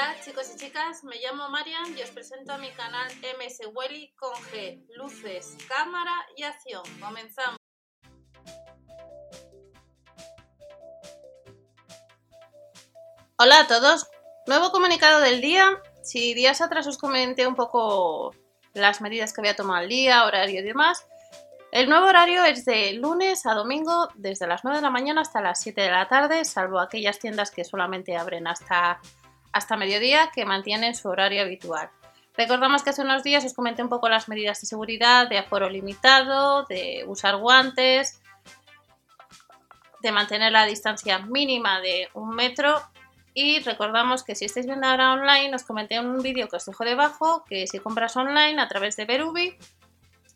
Hola chicos y chicas, me llamo Marian y os presento a mi canal MS Welly con G, luces, cámara y acción. Comenzamos. Hola a todos, nuevo comunicado del día. Si días atrás os comenté un poco las medidas que había tomado el día, horario y demás, el nuevo horario es de lunes a domingo desde las 9 de la mañana hasta las 7 de la tarde, salvo aquellas tiendas que solamente abren hasta hasta mediodía que mantienen su horario habitual. Recordamos que hace unos días os comenté un poco las medidas de seguridad, de aforo limitado, de usar guantes, de mantener la distancia mínima de un metro y recordamos que si estáis viendo ahora online, os comenté en un vídeo que os dejo debajo que si compras online a través de Berubi,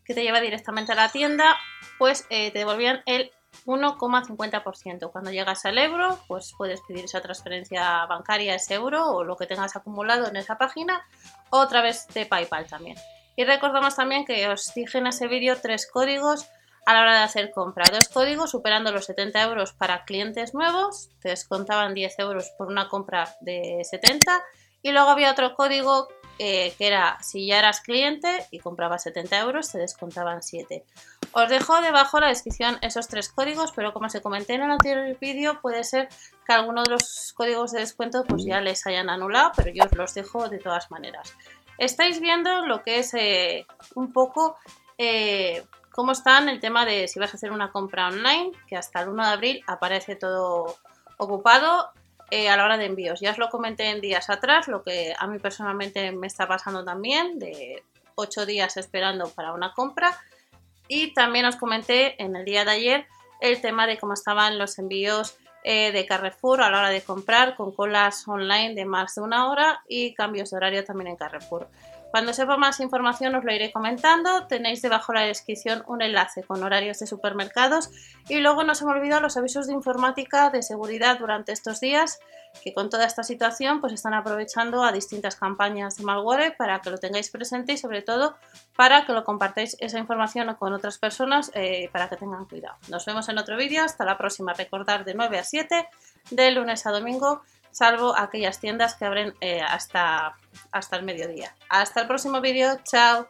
que te lleva directamente a la tienda, pues eh, te devolvían el 1,50%. Cuando llegas al euro, pues puedes pedir esa transferencia bancaria, ese euro o lo que tengas acumulado en esa página o a través de PayPal también. Y recordamos también que os dije en ese vídeo tres códigos a la hora de hacer compra. Dos códigos superando los 70 euros para clientes nuevos, te descontaban 10 euros por una compra de 70 y luego había otro código eh, que era si ya eras cliente y comprabas 70 euros, te descontaban 7. Os dejo debajo la descripción esos tres códigos, pero como se comenté en el anterior vídeo, puede ser que alguno de los códigos de descuento pues ya les hayan anulado, pero yo os los dejo de todas maneras. Estáis viendo lo que es eh, un poco eh, cómo está en el tema de si vas a hacer una compra online, que hasta el 1 de abril aparece todo ocupado eh, a la hora de envíos. Ya os lo comenté en días atrás, lo que a mí personalmente me está pasando también, de 8 días esperando para una compra. Y también os comenté en el día de ayer el tema de cómo estaban los envíos eh, de Carrefour a la hora de comprar con colas online de más de una hora y cambios de horario también en Carrefour. Cuando sepa más información os lo iré comentando. Tenéis debajo de la descripción un enlace con horarios de supermercados. Y luego no se me olvida los avisos de informática de seguridad durante estos días, que con toda esta situación pues están aprovechando a distintas campañas de malware para que lo tengáis presente y sobre todo para que lo compartáis esa información con otras personas eh, para que tengan cuidado. Nos vemos en otro vídeo. Hasta la próxima. Recordar de 9 a 7, de lunes a domingo salvo aquellas tiendas que abren eh, hasta, hasta el mediodía. Hasta el próximo vídeo, chao.